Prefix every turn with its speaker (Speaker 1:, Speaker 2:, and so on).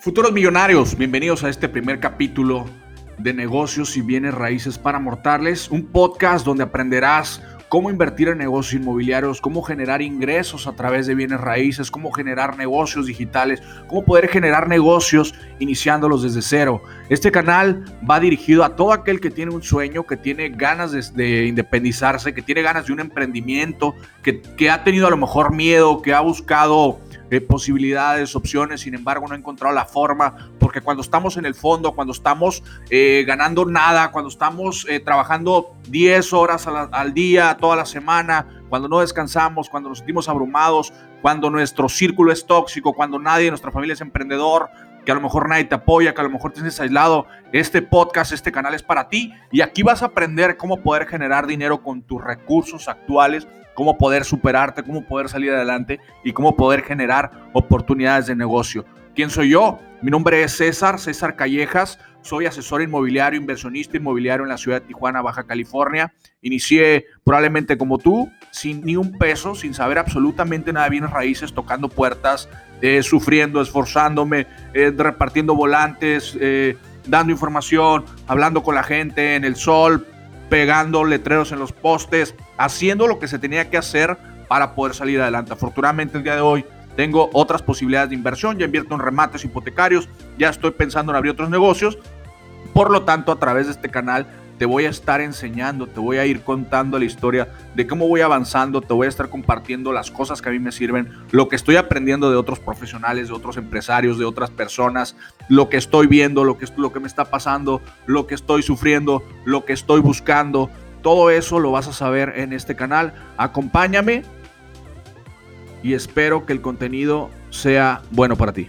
Speaker 1: Futuros millonarios, bienvenidos a este primer capítulo de negocios y bienes raíces para mortales, un podcast donde aprenderás cómo invertir en negocios inmobiliarios, cómo generar ingresos a través de bienes raíces, cómo generar negocios digitales, cómo poder generar negocios iniciándolos desde cero. Este canal va dirigido a todo aquel que tiene un sueño, que tiene ganas de, independizarse, que tiene ganas de un emprendimiento, que, que ha tenido a lo mejor miedo, que ha buscado posibilidades, opciones, sin embargo no he encontrado la forma, porque cuando estamos en el fondo, cuando estamos eh, ganando nada, cuando estamos eh, trabajando 10 horas al día, toda la semana, cuando no descansamos, cuando nos sentimos abrumados, cuando nuestro círculo es tóxico, cuando nadie de nuestra familia es emprendedor, que a lo mejor nadie te apoya, que a lo mejor tienes aislado, este podcast, este canal es para ti y aquí vas a aprender cómo poder generar dinero con tus recursos actuales cómo poder superarte, cómo poder salir adelante y cómo poder generar oportunidades de negocio. ¿Quién soy yo? Mi nombre es César, César Callejas. Soy asesor inmobiliario, inversionista inmobiliario en la ciudad de Tijuana, Baja California. Inicié probablemente como tú, sin ni un peso, sin saber absolutamente nada de bienes raíces, tocando puertas, eh, sufriendo, esforzándome, eh, repartiendo volantes, eh, dando información, hablando con la gente en el sol, pegando letreros en los postes, haciendo lo que se tenía que hacer para poder salir adelante. Afortunadamente el día de hoy tengo otras posibilidades de inversión, ya invierto en remates hipotecarios, ya estoy pensando en abrir otros negocios. Por lo tanto, a través de este canal te voy a estar enseñando, te voy a ir contando la historia de cómo voy avanzando, te voy a estar compartiendo las cosas que a mí me sirven, lo que estoy aprendiendo de otros profesionales, de otros empresarios, de otras personas, lo que estoy viendo, lo que, lo que me está pasando, lo que estoy sufriendo, lo que estoy buscando. Todo eso lo vas a saber en este canal. Acompáñame y espero que el contenido sea bueno para ti.